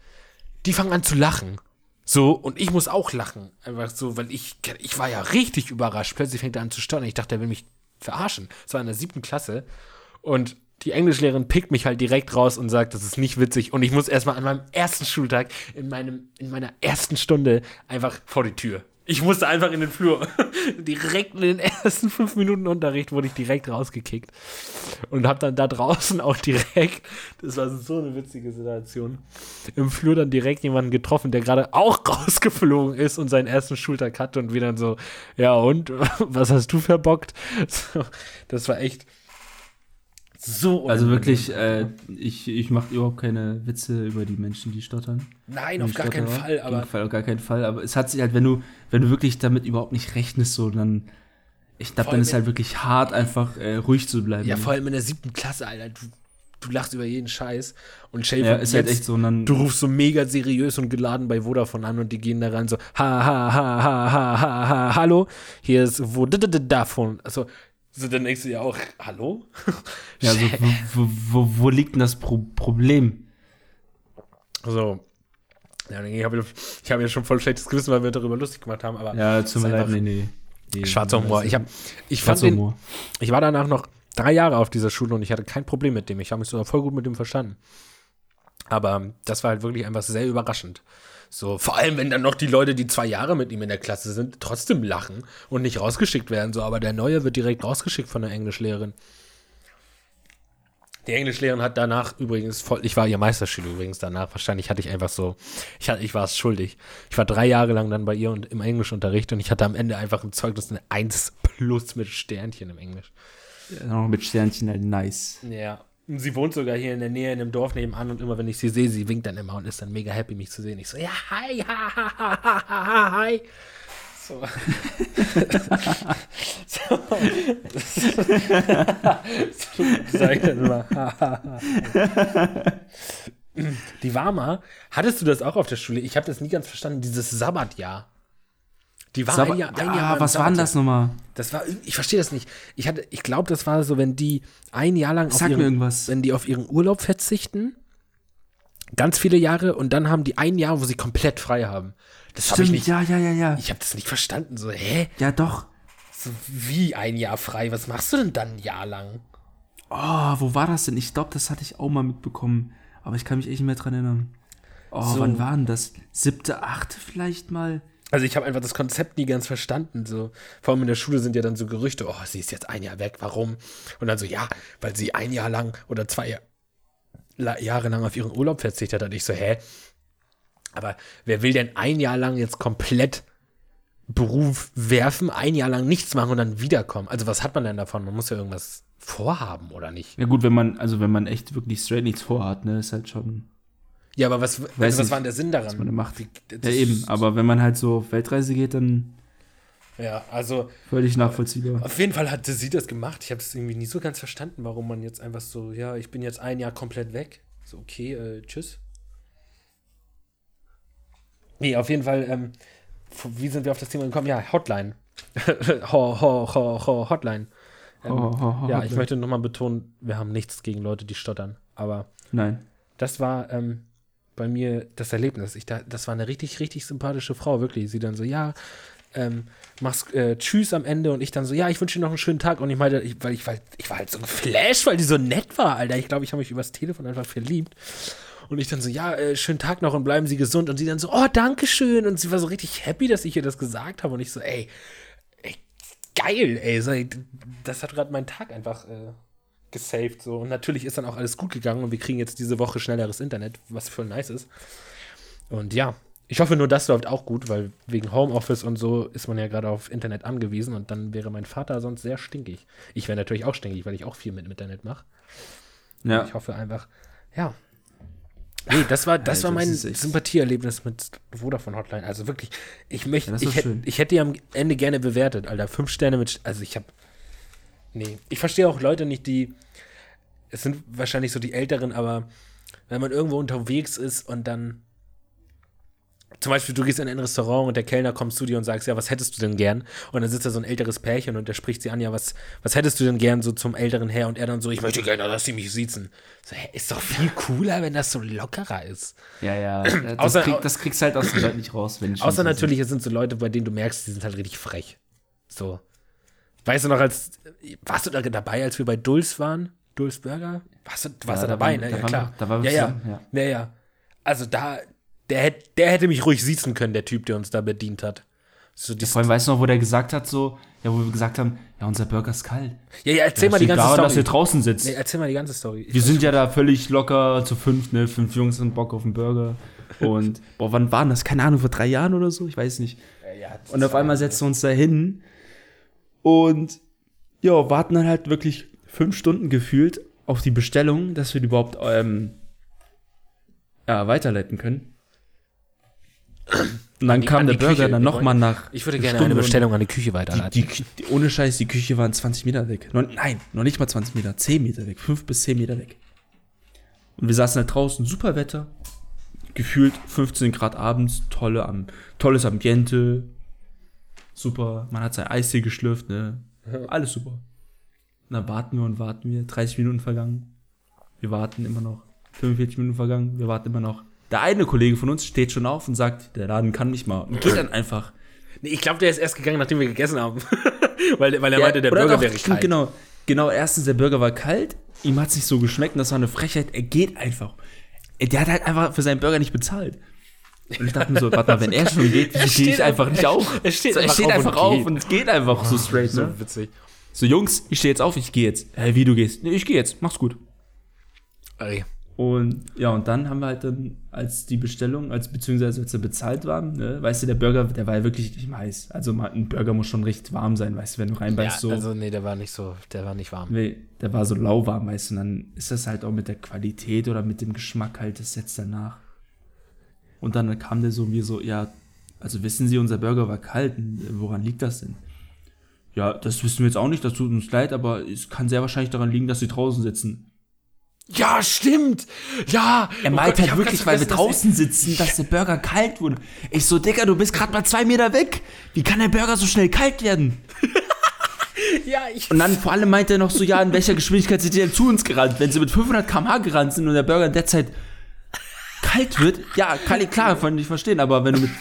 die fangen an zu lachen. So, und ich muss auch lachen. Einfach so, weil ich, ich war ja richtig überrascht. Plötzlich fängt er an zu stottern. Ich dachte, er will mich verarschen. Es war in der siebten Klasse. Und die Englischlehrerin pickt mich halt direkt raus und sagt, das ist nicht witzig. Und ich muss erstmal an meinem ersten Schultag, in, meinem, in meiner ersten Stunde, einfach vor die Tür. Ich musste einfach in den Flur. direkt in den ersten fünf Minuten Unterricht wurde ich direkt rausgekickt. Und hab dann da draußen auch direkt, das war so eine witzige Situation, im Flur dann direkt jemanden getroffen, der gerade auch rausgeflogen ist und seinen ersten Schultag hatte und dann so, ja und, was hast du verbockt? So, das war echt so Also wirklich, äh, ich, ich mache überhaupt keine Witze über die Menschen, die stottern. Nein, auf gar keinen. Fall, Auf aber Fall, auf gar keinen Fall. Aber es hat sich halt, wenn du, wenn du wirklich damit überhaupt nicht rechnest, so, dann, ich glaube, dann ist halt wirklich hart, einfach äh, ruhig zu bleiben. ja, vor allem in der siebten Klasse, Alter, du, du lachst über jeden Scheiß und dir Ja, ist halt jetzt- echt so, dann, Du rufst so mega seriös und geladen bei Vodafone an und die gehen da rein so, ha, ha, ha, ha, ha, ha, ha, hallo, hier ist Vodafone. Also, so, dann denkst du ja auch, hallo? ja, so, wo, wo, wo, liegt denn das Pro Problem? So. Ja, ich habe ich hab ja schon voll schlechtes Gewissen, weil wir darüber lustig gemacht haben, aber Ja, tut mir leid, nee, nee. nee. schwarzer Humor. Ich, hab, ich fand den, Humor. ich war danach noch drei Jahre auf dieser Schule und ich hatte kein Problem mit dem. Ich habe mich sogar voll gut mit dem verstanden. Aber das war halt wirklich einfach sehr überraschend. So, vor allem, wenn dann noch die Leute, die zwei Jahre mit ihm in der Klasse sind, trotzdem lachen und nicht rausgeschickt werden. So, aber der Neue wird direkt rausgeschickt von der Englischlehrerin. Die Englischlehrerin hat danach übrigens voll, ich war ihr Meisterschüler übrigens danach. Wahrscheinlich hatte ich einfach so, ich, hatte, ich war es schuldig. Ich war drei Jahre lang dann bei ihr und im Englischunterricht und ich hatte am Ende einfach im Zeugnis eine 1 plus mit Sternchen im Englisch. Ja, noch mit Sternchen, halt nice. Ja. Sie wohnt sogar hier in der Nähe in einem Dorf nebenan und immer wenn ich sie sehe, sie winkt dann immer und ist dann mega happy, mich zu sehen. Ich so, ja, hi, ha, ha, ha, ha, hi. So. so. so sag ich dann immer, ha, ha, ha. Die war mal, hattest du das auch auf der Schule? Ich habe das nie ganz verstanden, dieses Sabbatjahr. Die war Sabbat- ein Jahr, ein ah, Jahr beim was war denn das nochmal? Das war, ich verstehe das nicht. Ich hatte, ich glaube, das war so, wenn die ein Jahr lang auf Sag mir ihren, irgendwas. wenn die auf ihren Urlaub verzichten, ganz viele Jahre und dann haben die ein Jahr, wo sie komplett frei haben. Das habe ich nicht. ja, ja, ja, ja. Ich habe das nicht verstanden. So, hä? Ja, doch. So, wie ein Jahr frei? Was machst du denn dann ein Jahr lang? Oh, wo war das denn? Ich glaube, das hatte ich auch mal mitbekommen. Aber ich kann mich echt nicht mehr dran erinnern. Oh, So. wann war denn das? Siebte, achte vielleicht mal? Also ich habe einfach das Konzept nie ganz verstanden. So, vor allem in der Schule sind ja dann so Gerüchte, oh, sie ist jetzt ein Jahr weg, warum? Und dann so, ja, weil sie ein Jahr lang oder zwei Jahre lang auf ihren Urlaub verzichtet hat. Und ich so, hä? Aber wer will denn ein Jahr lang jetzt komplett Beruf werfen, ein Jahr lang nichts machen und dann wiederkommen? Also was hat man denn davon? Man muss ja irgendwas vorhaben, oder nicht? Ja gut, wenn man, also wenn man echt wirklich straight nichts vorhat, ne, ist halt schon. Ja, aber was, also was nicht, war denn der Sinn daran? man da macht. Wie- Ja eben, aber wenn man halt so auf Weltreise geht, dann Ja, also völlig nachvollziehbar. Auf jeden Fall hatte sie das gemacht. Ich habe es irgendwie nie so ganz verstanden, warum man jetzt einfach so, ja, ich bin jetzt ein Jahr komplett weg. So, okay, äh, tschüss. Nee, auf jeden Fall, ähm, wie sind wir auf das Thema gekommen? Ja, Hotline. ho, ho, ho, ho, Hotline. Ähm, Ho, ho, ho, ja, ich Hotline. möchte nochmal betonen, wir haben nichts gegen Leute, die stottern. Aber Nein. das war ähm, bei mir das Erlebnis. Ich, da, das war eine richtig, richtig sympathische Frau, wirklich. Sie dann so, ja, ähm, mach's äh, Tschüss am Ende und ich dann so, ja, ich wünsche dir noch einen schönen Tag. Und ich meinte, ich, weil ich war, ich war halt so geflasht, weil die so nett war, Alter. Ich glaube, ich habe mich übers Telefon einfach verliebt. Und ich dann so, ja, äh, schönen Tag noch und bleiben Sie gesund. Und sie dann so, oh, danke schön. Und sie war so richtig happy, dass ich ihr das gesagt habe. Und ich so, ey, ey geil, ey, das hat gerade meinen Tag einfach äh, gesaved. So. Und natürlich ist dann auch alles gut gegangen und wir kriegen jetzt diese Woche schnelleres Internet, was voll nice ist. Und ja, ich hoffe nur, das läuft auch gut, weil wegen Homeoffice und so ist man ja gerade auf Internet angewiesen und dann wäre mein Vater sonst sehr stinkig. Ich wäre natürlich auch stinkig, weil ich auch viel mit Internet mache. Ja. Ich hoffe einfach, ja. Nee, das war, das Alter, war mein Sympathieerlebnis mit Vodafone Hotline. Also wirklich, ich möchte, Ja, ich, hätt, ich hätte die am Ende gerne bewertet, Alter. Fünf Sterne mit, also ich habe, nee, ich verstehe auch Leute nicht, die, es sind wahrscheinlich so die Älteren, aber wenn man irgendwo unterwegs ist und dann, zum Beispiel, du gehst in ein Restaurant und der Kellner kommt zu dir und sagst, ja, was hättest du denn gern? Und dann sitzt da so ein älteres Pärchen und der spricht sie an, ja, was, was hättest du denn gern so zum älteren Herr? Und er dann so, ich möchte gerne, dass sie mich siezen. So, hä, ist doch viel cooler, wenn das so lockerer ist. Ja, ja. Das, Außer- krieg, das kriegst halt aus den Leuten nicht raus, wenn schon Außer natürlich, es sind so Leute, bei denen du merkst, die sind halt richtig frech. So. Weißt du noch, als, warst du da dabei, als wir bei Dulz waren? Dulz Burger? Warst du, warst Ja, du da dabei, waren- ne? da Ja, klar. wir- da waren wir ja, ja. zusammen, ja, ja. Also da, der, der hätte mich ruhig siezen können, der Typ, der uns da bedient hat. So, die, Vor allem weißt du noch, wo der gesagt hat, so, ja, wo wir gesagt haben, ja, unser Burger ist kalt. ja, ja, erzähl mal die ganze daran, dass ihr Story. draußen sitzt. Nee, erzähl mal die ganze Story. Ich wir sind ja da völlig locker zu fünf, ne? Fünf Jungs haben Bock auf einen Burger. Und, boah, wann waren das? Keine Ahnung, vor drei Jahren oder so? Ich weiß nicht. Ja, ja, Und auf einmal setzen wir uns da hin und ja, warten dann halt wirklich fünf Stunden gefühlt auf die Bestellung, dass wir die überhaupt ähm, ja, weiterleiten können. Und dann die- kam der Burger Küche. dann nochmal nach. Ich würde gerne Stunde eine Bestellung an die Küche weiterleiten. Die, die, ohne Scheiß, die Küche waren 20 Meter weg. Nein, noch nicht mal 20 Meter, 10 Meter weg. 5 bis 10 Meter weg. Und wir saßen halt draußen, super Wetter. Gefühlt 15 Grad abends, tolle, tolles Ambiente. Super, man hat sein Eistee geschlürft, ne? Alles super. Und dann warten wir und warten wir. 30 Minuten vergangen. Wir warten immer noch. 45 Minuten vergangen. Wir warten immer noch. Der eine Kollege von uns steht schon auf und sagt, der Laden kann nicht mal. Und geht dann einfach. Nee, ich glaube, der ist erst gegangen, nachdem wir gegessen haben. weil, weil er Ja, meinte, der Burger wäre kalt. Genau, genau, erstens, der Burger war kalt, ihm hat es nicht so geschmeckt und das war eine Frechheit. Er geht einfach. Der hat halt einfach für seinen Burger nicht bezahlt. Und ich dachte mir so, warte mal, wenn er schon geht, gehe steht ich einfach nicht auf. er steht so, er einfach steht auf einfach und auf geht. und geht einfach so straight. So Ne? witzig. So, Jungs, ich stehe jetzt auf, ich gehe jetzt. Hey, wie du gehst? Nee, ich gehe jetzt, mach's gut. Ey. Und ja, und dann haben wir halt dann, als die Bestellung, als beziehungsweise als wir bezahlt waren, ne, weißt du, der Burger, der war ja wirklich nicht heiß. Also mal, ein Burger muss schon recht warm sein, weißt du, wenn du Ja, reinbeißt so. Also, nee, der war nicht so, der war nicht warm. Nee, der war so lauwarm, weißt du, und dann ist das halt auch mit der Qualität oder mit dem Geschmack halt, das setzt danach. Und dann kam der so mir so, ja, also wissen Sie, unser Burger war kalt, woran liegt das denn? Ja, das wissen wir jetzt auch nicht, das tut uns leid, aber es kann sehr wahrscheinlich daran liegen, dass Sie draußen sitzen. Ja, stimmt. Ja. Er Oh meint ich halt wirklich, weil wir draußen sitzen, dass der Burger kalt wurde. Ich so, Dicker, du bist gerade mal zwei Meter weg. Wie kann der Burger so schnell kalt werden? Ja, ich. Und dann vor allem meint er noch so, ja, in welcher Geschwindigkeit sind die denn zu uns gerannt? Wenn sie mit 500 km/h gerannt sind und der Burger in der Zeit kalt wird, ja, kann ich klar, kann ich verstehen, aber wenn du mit...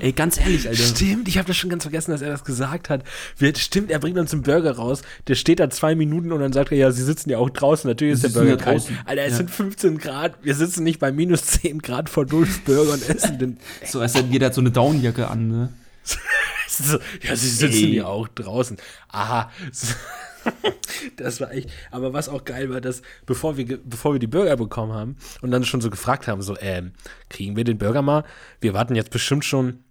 Ey, ganz ehrlich, Alter. Stimmt, ich habe das schon ganz vergessen, dass er das gesagt hat. Wir, stimmt, er bringt uns einen Burger raus. Der steht da zwei Minuten und dann sagt er, ja, sie sitzen ja auch draußen. Natürlich ist der Burger kalt. draußen. Alter, es Ja. sind 15 Grad. Wir sitzen nicht bei minus 10 Grad vor Dulfs Burger und essen den. So, als hätte jeder hat so eine Downjacke an, ne? Ja, sie sitzen Ey. ja auch draußen. Aha. Das war echt. Aber was auch geil war, dass bevor wir, bevor wir die Burger bekommen haben und dann schon so gefragt haben, so, ähm, kriegen wir den Burger mal? Wir warten jetzt bestimmt schon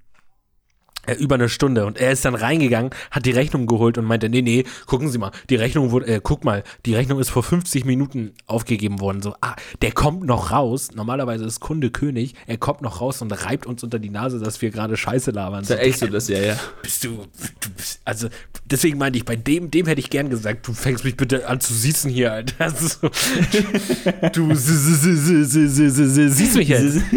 über eine Stunde und er ist dann reingegangen, hat die Rechnung geholt und meinte, nee, nee, gucken Sie mal, die Rechnung wurde, äh, guck mal, die Rechnung ist vor 50 Minuten aufgegeben worden. So, ah, der kommt noch raus. Normalerweise ist Kunde König. Er kommt noch raus und reibt uns unter die Nase, dass wir gerade Scheiße labern. So, echt so, das, ja, ja. bist du, du bist, also deswegen meinte ich, bei dem, dem hätte ich gern gesagt, du fängst mich bitte an zu siezen hier, Alter. So, du siehst mich jetzt.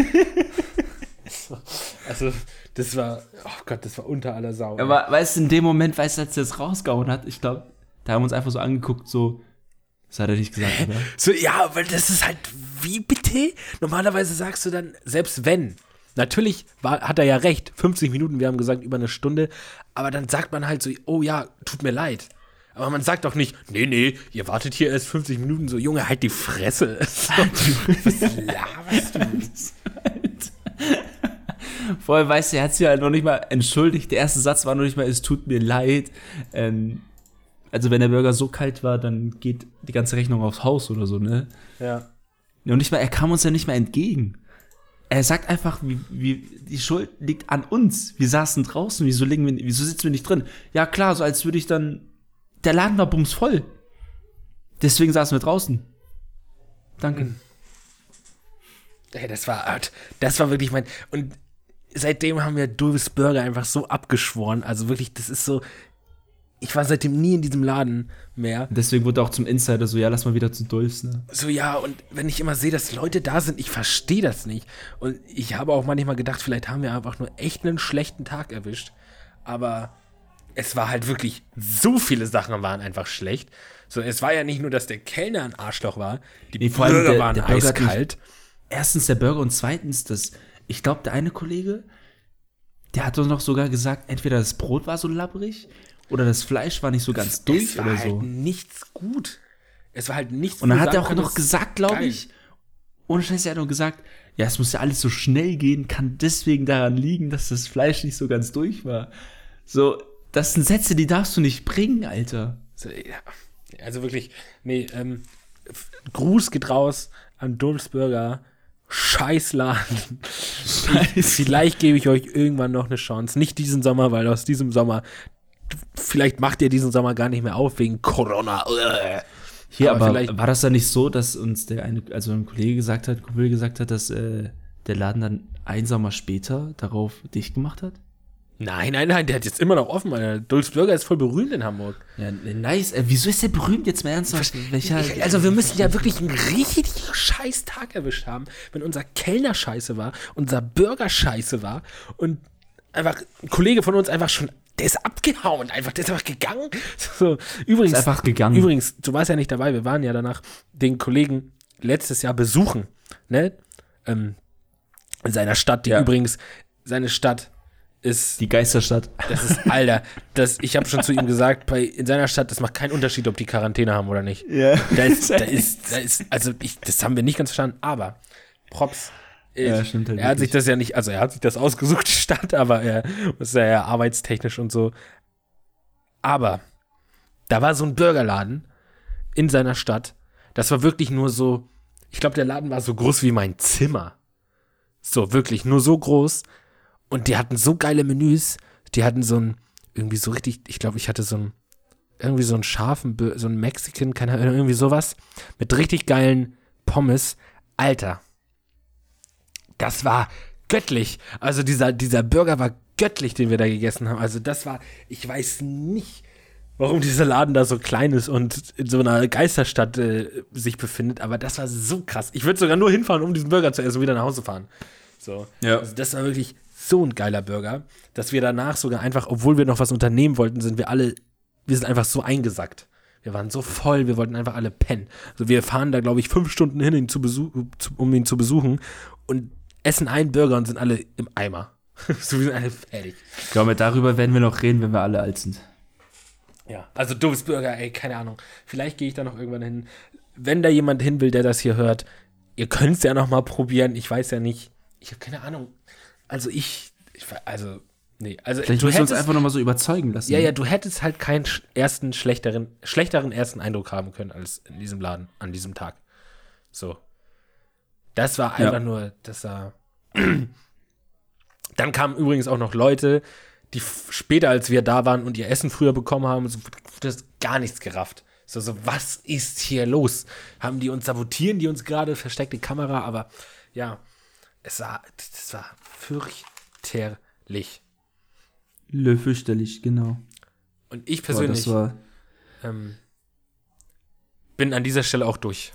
Also, das war, oh Gott, das war unter aller Sau. Aber weißt du, in dem Moment, weißt du, als er das rausgehauen hat, ich glaube, da haben wir uns einfach so angeguckt, so, das hat er nicht gesagt, oder? So, ja, weil das ist halt, wie bitte? Normalerweise sagst du dann, selbst wenn, natürlich war, hat er ja recht, 50 Minuten, wir haben gesagt über eine Stunde, aber dann sagt man halt so, oh ja, tut mir leid. Aber man sagt doch nicht, nee, nee, ihr wartet hier erst 50 Minuten, so, Junge, halt die Fresse. So, was laberst du? Vorher weißt du, er hat sich halt noch nicht mal entschuldigt. Der erste Satz war noch nicht mal, es tut mir leid. Ähm, also wenn der Burger so kalt war, dann geht die ganze Rechnung aufs Haus oder so, ne? Ja. Und nicht mal, er kam uns ja nicht mal entgegen. Er sagt einfach, wie, wie, die Schuld liegt an uns. Wir saßen draußen, wieso, liegen wir, wieso sitzen wir nicht drin? Ja klar, so als würde ich dann, der Laden war bumsvoll. Deswegen saßen wir draußen. Danke. Ey, das war, das war wirklich mein, und seitdem haben wir Dulves Burger einfach so abgeschworen, also wirklich, das ist so, ich war seitdem nie in diesem Laden mehr. Deswegen wurde auch zum Insider so, ja, lass mal wieder zu Dulfs, ne? So, ja, und wenn ich immer sehe, dass Leute da sind, ich verstehe das nicht. Und ich habe auch manchmal gedacht, vielleicht haben wir einfach nur echt einen schlechten Tag erwischt. Aber es war halt wirklich, so viele Sachen waren einfach schlecht. So, es war ja nicht nur, dass der Kellner ein Arschloch war, die Nee, vor allem Burger der- waren der Burger eiskalt. erstens der Burger und zweitens das, ich glaube, der eine Kollege, der hat uns noch sogar gesagt, entweder das Brot war so labbrig oder das Fleisch war nicht so ganz durch es war oder halt so. nichts gut. Es war halt nichts Und dann hat er auch noch gesagt, glaube ich, ohne Scheiß, er hat noch gesagt, ja, es muss ja alles so schnell gehen, kann deswegen daran liegen, dass das Fleisch nicht so ganz durch war. So, das sind Sätze, die darfst du nicht bringen, Alter. So, ja. Also wirklich, nee, ähm, Gruß geht raus an Dulfs Scheißladen. Vielleicht gebe ich euch irgendwann noch eine Chance. Nicht diesen Sommer, weil aus diesem Sommer, vielleicht macht ihr diesen Sommer gar nicht mehr auf wegen Corona. Hier, Aber aber, war das dann nicht so, dass uns der eine, also ein Kollege gesagt hat, Kumpel gesagt hat, dass äh, der Laden dann ein Sommer später darauf dicht gemacht hat? Nein, nein, nein, der hat jetzt immer noch offen. Alter. Dulfs Burger ist voll berühmt in Hamburg. Ja, nice. Äh, wieso ist der berühmt jetzt mal ernsthaft? Welcher? Ich, also wir müssen ja wirklich einen richtig scheiß Tag erwischt haben, wenn unser Kellner scheiße war, unser Burger scheiße war und einfach ein Kollege von uns einfach schon, der ist abgehauen, einfach, der ist einfach gegangen. So, übrigens, Ist einfach gegangen. Übrigens, du warst ja nicht dabei, wir waren ja danach den Kollegen letztes Jahr besuchen, ne? Ähm, in seiner Stadt, die Ja. übrigens, seine Stadt ist, Die Geisterstadt. das ist, Alter, das, ich habe schon zu ihm gesagt, bei, in seiner Stadt, das macht keinen Unterschied, ob die Quarantäne haben oder nicht. Ja. Da ist, da ist, da ist, also ich, das haben wir nicht ganz verstanden, aber Props. Ja, Ich- stimmt halt er hat sich das ja nicht, also er hat sich das ausgesucht, die Stadt, aber er ist ja, ja arbeitstechnisch und so. Aber da war so ein Burgerladen in seiner Stadt. Das war wirklich nur so, ich glaube, der Laden war so groß wie mein Zimmer. So, wirklich, nur so groß. Und die hatten so geile Menüs. Die hatten so ein, irgendwie so richtig, ich glaube, ich hatte so ein, irgendwie so einen scharfen, so einen Mexican, keine Ahnung, irgendwie sowas. Mit richtig geilen Pommes. Alter. Das war göttlich. Also dieser, dieser Burger war göttlich, den wir da gegessen haben. Also das war, ich weiß nicht, warum dieser Laden da so klein ist und in so einer Geisterstadt äh, sich befindet, aber das war so krass. Ich würde sogar nur hinfahren, um diesen Burger zu essen und wieder nach Hause fahren. So. Ja. Also das war wirklich so ein geiler Burger, dass wir danach sogar einfach, obwohl wir noch was unternehmen wollten, sind wir alle, wir sind einfach so eingesackt. Wir waren so voll, wir wollten einfach alle pennen. Also wir fahren da, glaube ich, fünf Stunden hin, ihn zu besuch, um ihn zu besuchen und essen einen Burger und sind alle im Eimer. so, wir sind alle fertig. Ich glaube, darüber werden wir noch reden, wenn wir alle alt sind. Ja, also doofes Burger, ey, keine Ahnung. Vielleicht gehe ich da noch irgendwann hin. Wenn da jemand hin will, der das hier hört, ihr könnt es ja noch mal probieren. Ich weiß ja nicht. Ich habe keine Ahnung. Also ich, ich also nee, also Vielleicht du wir uns hättest, einfach nochmal so überzeugen lassen. ja, ja, du hättest halt keinen ersten schlechteren, schlechteren ersten Eindruck haben können als in diesem Laden an diesem Tag. So. Das war Ja. einfach nur, das war. Dann kamen übrigens auch noch Leute, die später als wir da waren und ihr Essen früher bekommen haben, so, das gar nichts gerafft. So, so, was ist hier los? Haben die uns sabotieren, die uns gerade versteckte Kamera, aber ja, es war, das war fürchterlich. Le fürchterlich, genau. Und ich Boah, persönlich war, ähm, bin an dieser Stelle auch durch.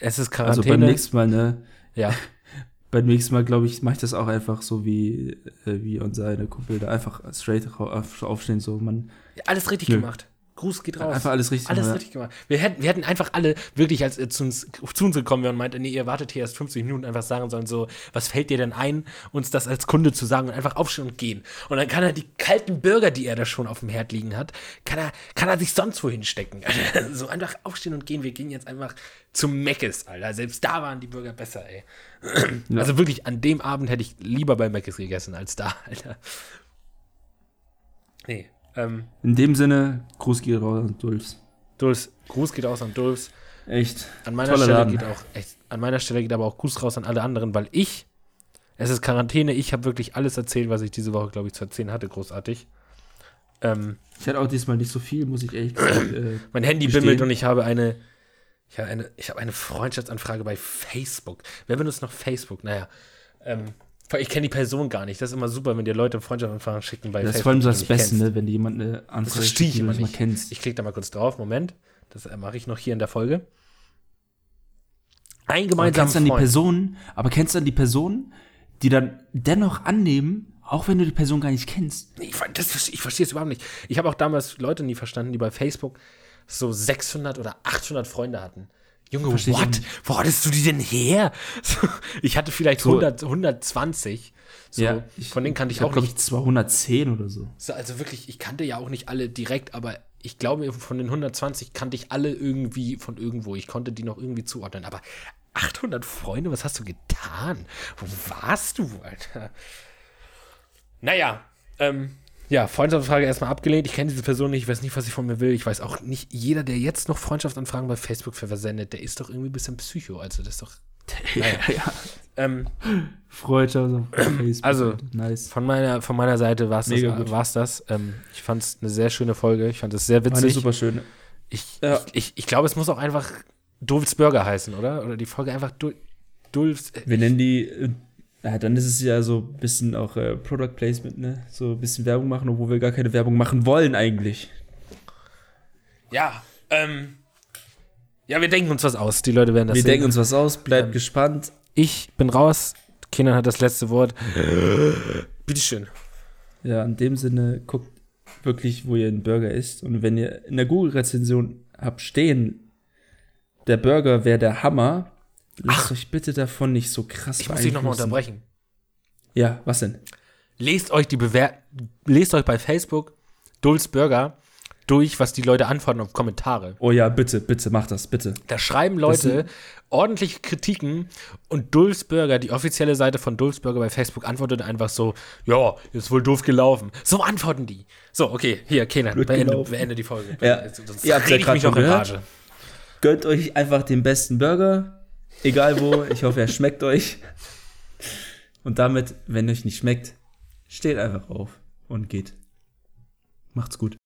Es ist also Quarantäne. beim nächsten Mal, ne? ja, Beim nächsten Mal, glaube ich, mache ich das auch einfach so wie, äh, wie unser Kumpel da. Einfach straight ra- auf- aufstehen, so. Man, alles richtig Nö. gemacht. Gruß geht raus. einfach alles richtig Alles machen, ja. richtig gemacht. Wir hätten, wir hätten einfach alle wirklich, als er zu uns, zu uns gekommen wäre und meinte, nee, ihr wartet hier erst 50 Minuten, einfach sagen sollen, so, was fällt dir denn ein, uns das als Kunde zu sagen und einfach aufstehen und gehen. Und dann kann er die kalten Burger, die er da schon auf dem Herd liegen hat, kann er, kann er sich sonst wohin stecken. so einfach aufstehen und gehen. Wir gehen jetzt einfach zum Meckes, Alter. Selbst da waren die Burger besser, ey. Ja. Also wirklich, an dem Abend hätte ich lieber bei Meckes gegessen als da, Alter. Nee, ähm, In dem Sinne, Gruß geht raus an Dulfs. Dulfs, Gruß geht aus an Dulfs. Echt. An meiner Stelle Laden. geht auch echt, an meiner Stelle geht aber auch Gruß raus an alle anderen, weil ich, es ist Quarantäne, ich habe wirklich alles erzählt, was ich diese Woche, glaube ich, zu erzählen hatte, großartig. Ähm, Ich hatte auch diesmal nicht so viel, muss ich ehrlich gesagt. Äh, mein Handy bimmelt und ich habe eine, ich habe eine, ich habe eine Freundschaftsanfrage bei Facebook. Wer benutzt noch Facebook? Naja, ähm, ich kenne die Person gar nicht. Das ist immer super, wenn dir Leute Freundschaftsanfragen schicken bei das ist Facebook. vor allem so die das du Beste, ne? Wenn dir jemand eine Das Anfrage verstehe ich die du immer nicht kennst. Ich klicke da mal kurz drauf. Moment. Das äh, mache ich noch hier in der Folge. Ein gemeinsamer kennst dann die Freund. Personen, aber kennst dann die Personen, die dann dennoch annehmen, auch wenn du die Person gar nicht kennst. Ich, das, ich verstehe es überhaupt nicht. Ich habe auch damals Leute nie verstanden, die bei Facebook so 600 oder 800 Freunde hatten. Junge, Versteh ich what? Wo hattest du die denn her? So, ich hatte vielleicht So- 100, 120. So, von denen kannte ich, hab, auch nicht. ich, 210 oder so. So, also wirklich, ich kannte ja auch nicht alle direkt, aber ich glaube, von den 120 kannte ich alle irgendwie von irgendwo. Ich konnte die noch irgendwie zuordnen. Aber 800 Freunde, was hast du getan? Wo warst du, Alter? Naja, ähm, ja, Freundschaftsanfrage erstmal abgelehnt. Ich kenne diese Person nicht, ich weiß nicht, was sie von mir will. Ich weiß auch nicht, jeder, der jetzt noch Freundschaftsanfragen bei Facebook versendet, der ist doch irgendwie ein bisschen Psycho. Also, das ist doch. Naja. ja. Ähm, Freundschaft Facebook. Also, nice. von meiner, von meiner Seite war es das. Mega gut. War's das. Ähm, ich fand es eine sehr schöne Folge. Ich fand es sehr War eine witzig. super schöne. Ich, Ja. ich, ich, ich glaube, es muss auch einfach Dulfs Burger heißen, oder? Oder die Folge einfach Dul Dulfs. äh, Wir nennen die, äh, ja, dann ist es ja so ein bisschen auch äh, Product Placement, ne? So ein bisschen Werbung machen, obwohl wir gar keine Werbung machen wollen eigentlich. Ja, ähm. Ja, wir denken uns was aus. Die Leute werden das wir sehen. denken uns was aus, bleibt Ähm, gespannt. ich bin raus. Kindern hat das letzte Wort. Bitteschön. Ja, in dem Sinne, guckt wirklich, wo ihr einen Burger isst. Und wenn ihr in der Google-Rezension habt stehen, der Burger wäre der Hammer, lasst euch bitte davon nicht so krass Ich muss dich nochmal unterbrechen. Ja, was denn? lest euch die Bewer lest euch bei Facebook Dulls Burger durch, was die Leute antworten auf Kommentare. Oh ja, bitte, bitte, mach das, bitte. Da schreiben Leute ordentliche Kritiken und Dulls Burger, die offizielle Seite von Dulls Burger bei Facebook, antwortet einfach so: Ja, ist wohl doof gelaufen. So antworten die. So, okay, hier, Kenan, beende, beende die Folge. Ja. Sonst ja ich mich noch in. Rage. Gönnt euch einfach den besten Burger, egal wo. Ich hoffe, er schmeckt euch. Und damit, wenn euch nicht schmeckt, steht einfach auf und geht. Macht's gut.